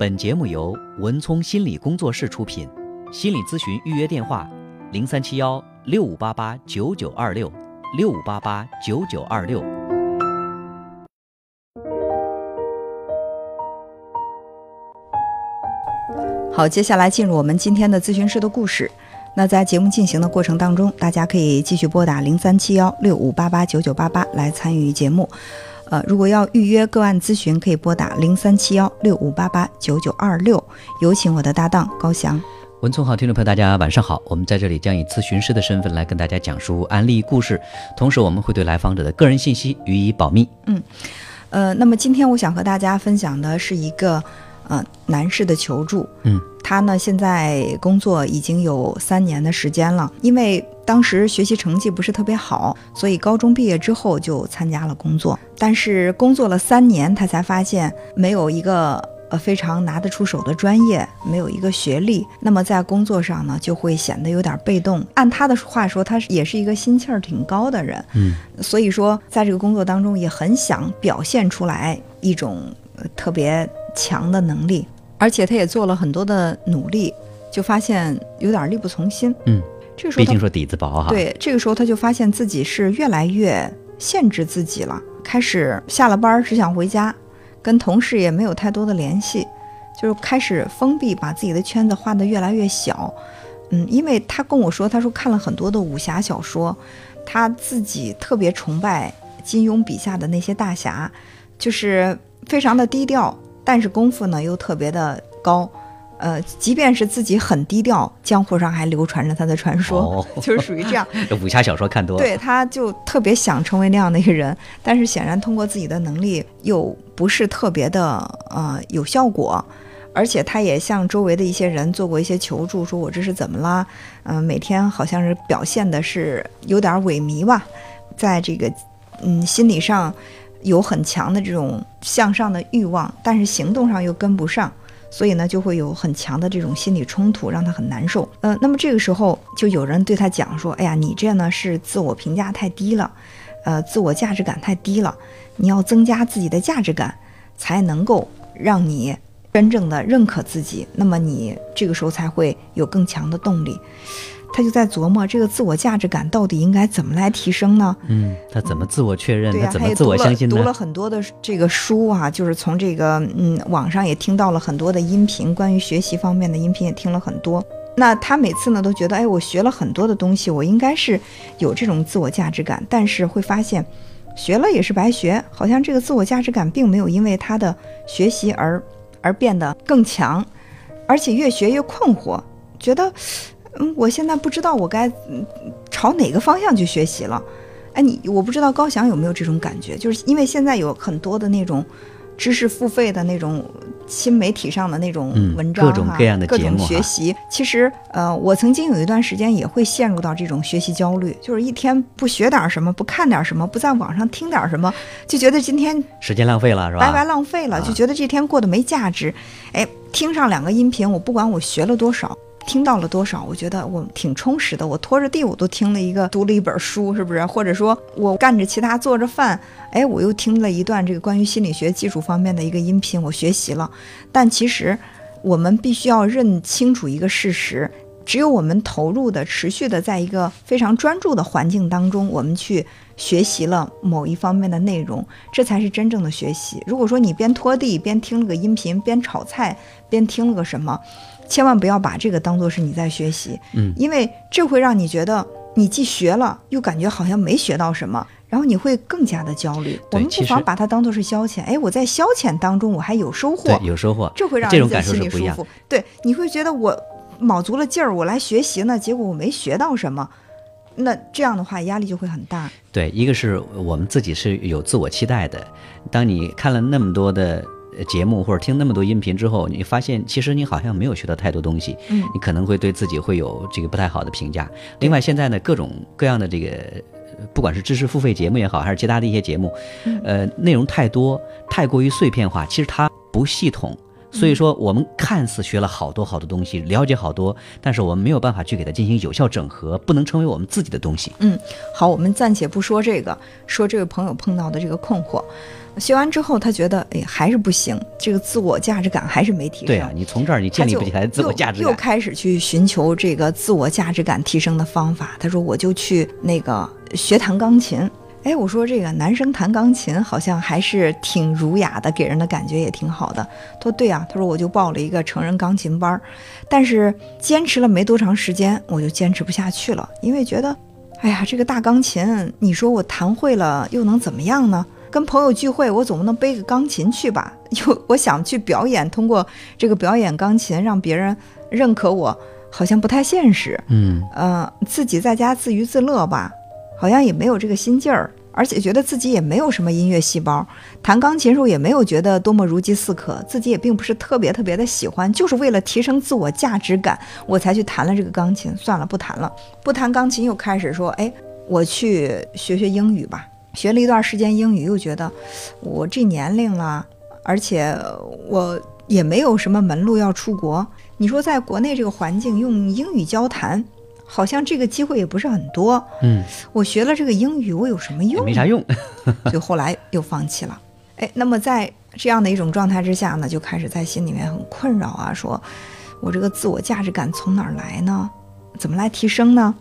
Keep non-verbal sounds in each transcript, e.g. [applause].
本节目由文聪心理工作室出品，心理咨询预约电话：零三七幺六五八八九九二六六五八八九九二六。好，接下来进入我们今天的咨询师的故事。那在节目进行的过程当中，大家可以继续拨打零三七幺六五八八九九八八来参与节目。呃，如果要预约个案咨询，可以拨打零三七幺六五八八九九二六。有请我的搭档高翔。文聪好，听众朋友，大家晚上好。我们在这里将以咨询师的身份来跟大家讲述案例故事，同时我们会对来访者的个人信息予以保密。嗯，呃，那么今天我想和大家分享的是一个呃男士的求助。嗯，他呢现在工作已经有三年的时间了，因为当时学习成绩不是特别好，所以高中毕业之后就参加了工作。但是工作了三年，他才发现没有一个呃非常拿得出手的专业，没有一个学历，那么在工作上呢就会显得有点被动。按他的话说，他也是一个心气儿挺高的人，嗯，所以说在这个工作当中也很想表现出来一种呃特别强的能力，而且他也做了很多的努力，就发现有点力不从心。嗯，这个时候他毕竟说底子薄哈。，对，这个时候他就发现自己是越来越限制自己了，开始下了班只想回家，跟同事也没有太多的联系，就是开始封闭，把自己的圈子画得越来越小。嗯，因为他跟我说，他说看了很多的武侠小说，他自己特别崇拜金庸笔下的那些大侠，就是非常的低调，但是功夫呢又特别的高。呃，即便是自己很低调，江湖上还流传着他的传说，哦 [laughs] 就是属于这样。这 [laughs] 武侠小说看多了。对，他就特别想成为那样的一个人，但是显然通过自己的能力又不是特别的呃有效果，而且他也向周围的一些人做过一些求助，说我这是怎么啦？嗯、每天好像是表现的是有点萎靡吧，在这个嗯心理上有很强的这种向上的欲望，但是行动上又跟不上。所以呢，就会有很强的这种心理冲突，让他很难受。呃，那么这个时候就有人对他讲说：“哎呀，你这呢是自我评价太低了，呃，自我价值感太低了，你要增加自己的价值感，才能够让你真正的认可自己。那么你这个时候才会有更强的动力。”他就在琢磨这个自我价值感到底应该怎么来提升呢？嗯，他怎么自我确认？对呀、他怎么自他也读了我相信呢？读了很多的这个书啊，就是从这个嗯网上也听到了很多的音频，关于学习方面的音频也听了很多。那他每次呢都觉得，哎，我学了很多的东西，我应该是有这种自我价值感，但是会发现，学了也是白学，好像这个自我价值感并没有因为他的学习而而变得更强，而且越学越困惑，觉得，嗯，我现在不知道我该嗯朝哪个方向去学习了。哎，你我不知道高翔有没有这种感觉，就是因为现在有很多的那种知识付费的那种新媒体上的那种嗯文章、哈，各种各样的各种学习。其实，呃，我曾经有一段时间也会陷入到这种学习焦虑，就是一天不学点什么，不看点什么，不在网上听点什么，就觉得今天时间浪费了是吧？白白浪费了，啊就觉得这天过得没价值。哎，听上两个音频，我不管我学了多少。听到了多少？我觉得我挺充实的。我拖着地我都听了一个，读了一本书，是不是？或者说我干着其他做着饭，哎，我又听了一段这个关于心理学基础方面的一个音频，我学习了。但其实我们必须要认清楚一个事实：只有我们投入的、持续的，在一个非常专注的环境当中，我们去学习了某一方面的内容，这才是真正的学习。如果说你边拖地边听了个音频，边炒菜边听了个什么，千万不要把这个当做是你在学习，嗯因为这会让你觉得你既学了，又感觉好像没学到什么。然后你会更加的焦虑。我们不妨把它当做是消遣。哎，我在消遣当中我还有收获，对，有收获，这会让这种感受是不一样。里舒服。对，你会觉得我卯足了劲儿，我来学习呢，结果我没学到什么，那这样的话压力就会很大。对，一个是我们自己是有自我期待的。当你看了那么多的呃节目或者听那么多音频之后，你发现其实你好像没有学到太多东西，嗯你可能会对自己会有这个不太好的评价。另外，现在呢，各种各样的这个。呃不管是知识付费节目也好，还是其他的一些节目，嗯呃，内容太多，太过于碎片化，其实它不系统，所以说，我们看似学了好多好多东西，了解好多，但是我们没有办法去给它进行有效整合，不能成为我们自己的东西。嗯，好，我们暂且不说这个，说这位朋友碰到的这个困惑。学完之后，他觉得哎还是不行，这个自我价值感还是没提升。对啊，你从这儿你建立不起来自我价值感，又开始去寻求这个自我价值感提升的方法。他说，我就去那个学弹钢琴。哎，我说这个男生弹钢琴好像还是挺儒雅的，给人的感觉也挺好的。他说对啊，他说我就报了一个成人钢琴班，但是坚持了没多长时间，我就坚持不下去了，因为觉得，哎呀，这个大钢琴，你说我弹会了又能怎么样呢？跟朋友聚会，我总不能背个钢琴去吧？[laughs] 又我想去表演，通过这个表演钢琴让别人认可我，好像不太现实。嗯，呃，自己在家自娱自乐吧。好像也没有这个心劲儿，而且觉得自己也没有什么音乐细胞，弹钢琴时候也没有觉得多么如饥似渴，自己也并不是特别特别的喜欢，就是为了提升自我价值感，我才去弹了这个钢琴。算了，不弹了，不弹钢琴，又开始说，哎，我去学学英语吧。学了一段时间英语，又觉得我这年龄了，而且我也没有什么门路要出国。你说在国内这个环境用英语交谈。好像这个机会也不是很多。嗯，我学了这个英语，我有什么用？没啥用，[laughs] [laughs] 就后来又放弃了。哎，那么在这样的一种状态之下呢，就开始在心里面很困扰啊，说我这个自我价值感从哪儿来呢？怎么来提升呢？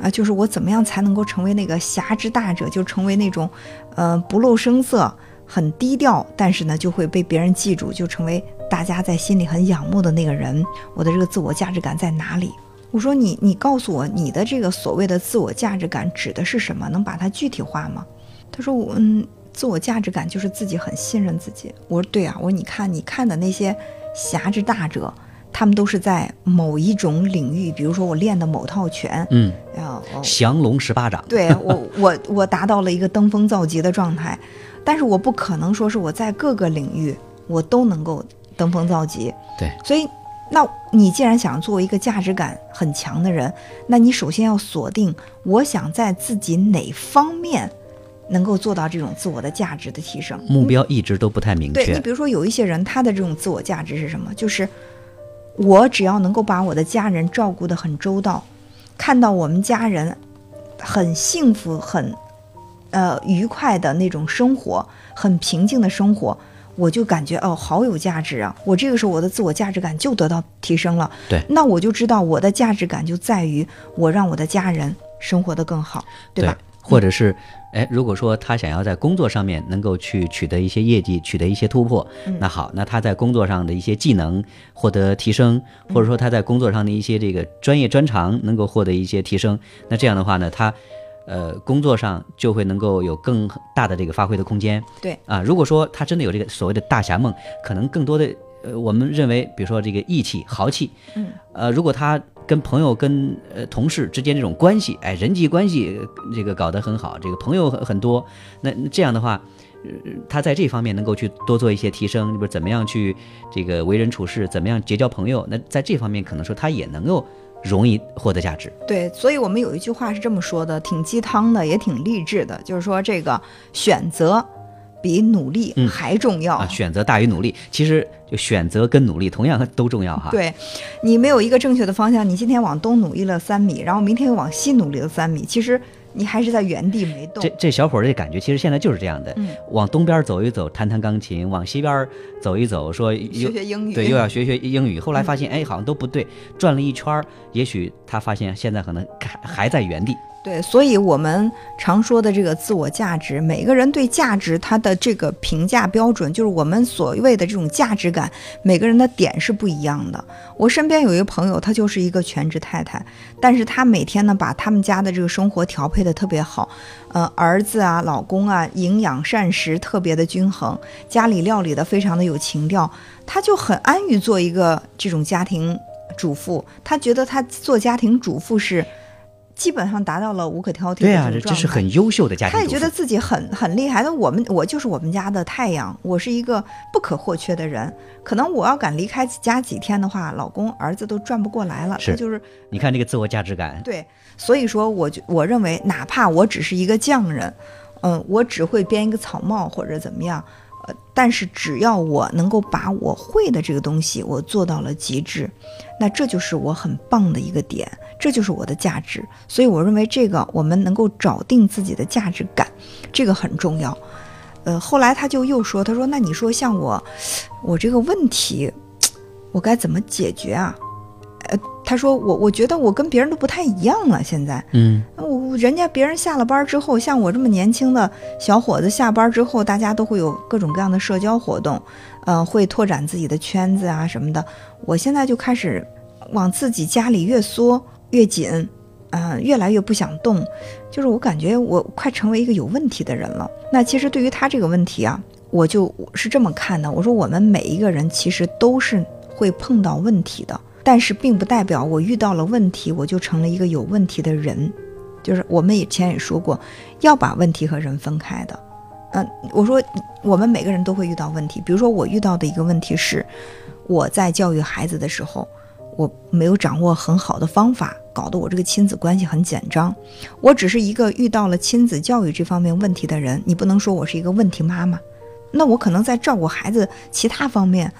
啊，就是我怎么样才能够成为那个侠之大者，就成为那种，呃，不露声色、很低调，但是呢就会被别人记住，就成为大家在心里很仰慕的那个人。我的这个自我价值感在哪里？我说你，你告诉我你的这个所谓的自我价值感指的是什么？能把它具体化吗？他说我嗯，自我价值感就是自己很信任自己。我说对啊，我说你看你看的那些侠之大者，他们都是在某一种领域，比如说我练的某套拳，嗯，降龙十八掌，对我 [laughs] 我我达到了一个登峰造极的状态，但是我不可能说是我在各个领域我都能够登峰造极，对，所以。那你既然想做一个价值感很强的人，那你首先要锁定，我想在自己哪方面能够做到这种自我的价值的提升。目标一直都不太明确。对你，比如说有一些人，他的这种自我价值是什么？就是我只要能够把我的家人照顾得很周到，看到我们家人很幸福、很呃愉快的那种生活，很平静的生活。我就感觉哦，好有价值啊！我这个时候我的自我价值感就得到提升了。对，那我就知道我的价值感就在于我让我的家人生活的更好，对吧？或者是，哎，如果说他想要在工作上面能够去取得一些业绩，取得一些突破，那好，那他在工作上的一些技能获得提升，或者说他在工作上的一些这个专业专长能够获得一些提升，那这样的话呢，他。呃，工作上就会能够有更大的这个发挥的空间。对啊，如果说他真的有这个所谓的大侠梦，可能更多的呃，我们认为，比如说这个义气、豪气，嗯，呃，如果他跟朋友、跟呃同事之间这种关系，哎，人际关系这个搞得很好，这个朋友很很多，那这样的话，他在这方面能够去多做一些提升，比如怎么样去这个为人处事，怎么样结交朋友，那在这方面可能说他也能够。容易获得价值，对，所以我们有一句话是这么说的，挺鸡汤的，也挺励志的，就是说这个选择比努力还重要啊，选择大于努力，其实就选择跟努力同样都重要哈。对，你没有一个正确的方向，你今天往东努力了三米，然后明天又往西努力了三米，其实。你还是在原地没动。这这小伙儿这感觉，其实现在就是这样的。嗯，往东边走一走，弹弹钢琴；往西边走一走，说学学英语。对，又要 [laughs] 学学英语。后来发现，哎，好像都不对，转了一圈，也许他发现现在可能还还在原地。对，所以我们常说的这个自我价值，每个人对价值他的这个评价标准，就是我们所谓的这种价值感，每个人的点是不一样的。我身边有一个朋友，她就是一个全职太太，但是她每天呢把他们家的这个生活调配的特别好，呃，儿子啊、老公啊，营养膳食特别的均衡，家里料理的非常的有情调，她就很安于做一个这种家庭主妇，她觉得她做家庭主妇是。基本上达到了无可挑剔的对啊，这是很优秀的家庭他也觉得自己很很厉害。那我们我就是我们家的太阳，我是一个不可或缺的人。可能我要敢离开家几天的话，老公儿子都转不过来了。是，就是你看这个自我价值感。对，所以说，我就我认为，哪怕我只是一个匠人，嗯，我只会编一个草帽或者怎么样，但是只要我能够把我会的这个东西我做到了极致，那这就是我很棒的一个点，这就是我的价值。所以我认为这个我们能够找定自己的价值感，这个很重要。呃，后来他就又说，他说那你说像我，我这个问题，我该怎么解决啊？呃，他说我我觉得我跟别人都不太一样了，现在，嗯，我人家别人下了班之后，像我这么年轻的小伙子下班之后，大家都会有各种各样的社交活动，呃，会拓展自己的圈子啊什么的。我现在就开始往自己家里越缩越紧，嗯，越来越不想动，就是我感觉我快成为一个有问题的人了。那其实对于他这个问题啊，我就是这么看的，我说我们每一个人其实都是会碰到问题的。但是并不代表我遇到了问题，我就成了一个有问题的人。就是我们以前也说过，要把问题和人分开的。嗯，我说我们每个人都会遇到问题。比如说我遇到的一个问题是，我在教育孩子的时候，我没有掌握很好的方法，搞得我这个亲子关系很紧张。我只是一个遇到了亲子教育这方面问题的人，你不能说我是一个问题妈妈。那我可能在照顾孩子其他方面。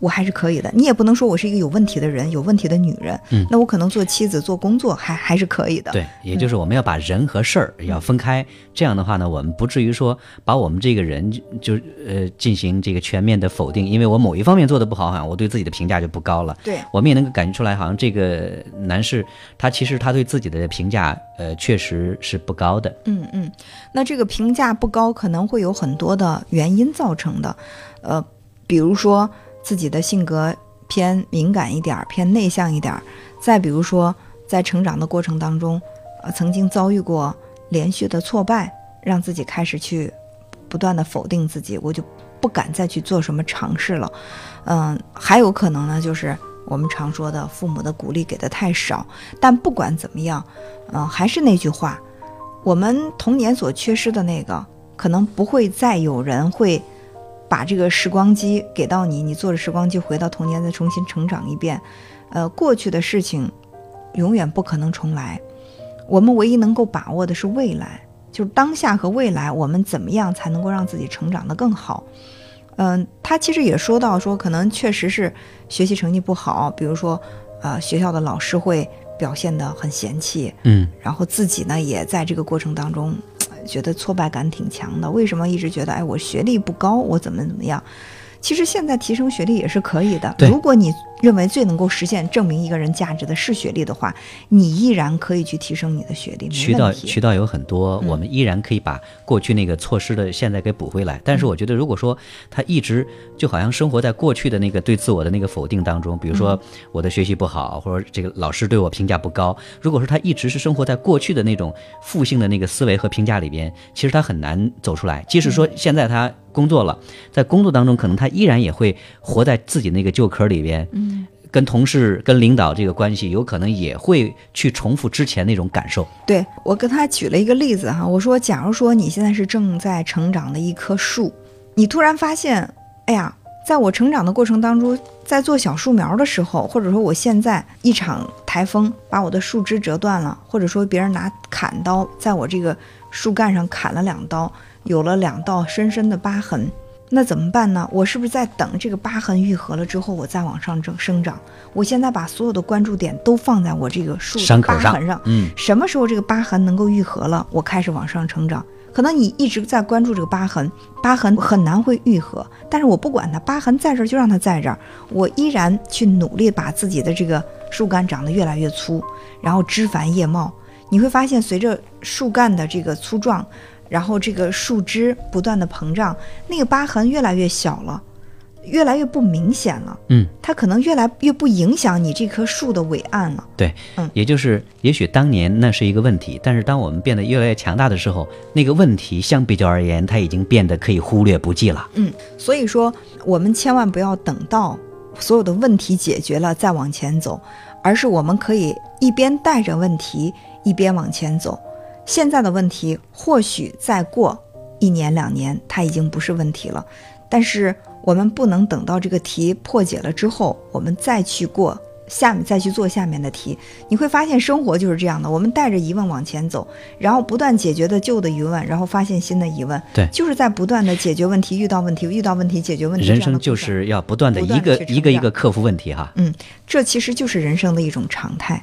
我还是可以的，你也不能说我是一个有问题的人，有问题的女人。嗯，那我可能做妻子、做工作还还是可以的。对，也就是我们要把人和事儿要分开，这样的话呢，我们不至于说把我们这个人就呃进行这个全面的否定，因为我某一方面做的不好，好像我对自己的评价就不高了。对，我们也能够感觉出来，好像这个男士他其实他对自己的评价呃确实是不高的。嗯嗯，那这个评价不高可能会有很多的原因造成的，呃，比如说。自己的性格偏敏感一点儿，偏内向一点儿。再比如说，在成长的过程当中，呃，曾经遭遇过连续的挫败，让自己开始去不断的否定自己，我就不敢再去做什么尝试了。嗯，还有可能呢，就是我们常说的父母的鼓励给的太少。但不管怎么样，嗯，还是那句话，我们童年所缺失的那个，可能不会再有人会。把这个时光机给到你，你坐着时光机回到童年，再重新成长一遍。呃，过去的事情永远不可能重来，我们唯一能够把握的是未来，就是当下和未来，我们怎么样才能够让自己成长得更好？嗯，他其实也说到说，可能确实是学习成绩不好，比如说，呃，学校的老师会表现得很嫌弃，嗯，然后自己呢也在这个过程当中。觉得挫败感挺强的，为什么一直觉得哎，我学历不高，我怎么怎么样？其实现在提升学历也是可以的。如果你认为最能够实现证明一个人价值的是学历的话，你依然可以去提升你的学历。渠道渠道有很多，我们依然可以把过去那个错失的现在给补回来。但是我觉得，如果说他一直就好像生活在过去的那个对自我的那个否定当中，比如说我的学习不好，或者这个老师对我评价不高，如果说他一直是生活在过去的那种负性的那个思维和评价里边，其实他很难走出来。即使说现在他。工作了，在工作当中，可能他依然也会活在自己那个旧壳里边，嗯，跟同事、跟领导这个关系，有可能也会去重复之前那种感受。对我跟他举了一个例子哈，我说，假如说你现在是正在成长的一棵树，你突然发现，哎呀，在我成长的过程当中，在做小树苗的时候，或者说我现在一场台风把我的树枝折断了，或者说别人拿砍刀在我这个树干上砍了两刀。有了两道深深的疤痕，那怎么办呢？我是不是在等这个疤痕愈合了之后，我再往上生生长？我现在把所有的关注点都放在我这个树的疤痕上，嗯，什么时候这个疤痕能够愈合了，我开始往上成长？可能你一直在关注这个疤痕，疤痕很难会愈合，但是我不管它，疤痕在这儿就让它在这儿，我依然去努力把自己的这个树干长得越来越粗，然后枝繁叶茂。你会发现，随着树干的这个粗壮。然后这个树枝不断的膨胀，那个疤痕越来越小了，越来越不明显了。嗯，它可能越来越不影响你这棵树的伟岸了。对，嗯，也就是也许当年那是一个问题，但是当我们变得越来越强大的时候，那个问题相比较而言，它已经变得可以忽略不计了。嗯，所以说我们千万不要等到所有的问题解决了再往前走，而是我们可以一边带着问题一边往前走。现在的问题或许再过一年两年，它已经不是问题了。但是我们不能等到这个题破解了之后，我们再去过下面再去做下面的题，你会发现生活就是这样的，我们带着疑问往前走，然后不断解决的旧的疑问，然后发现新的疑问，对，就是在不断的解决问题，遇到问题，遇到问题，解决问题。人生就是要不断的一个一个一个克服问题哈。嗯，这其实就是人生的一种常态。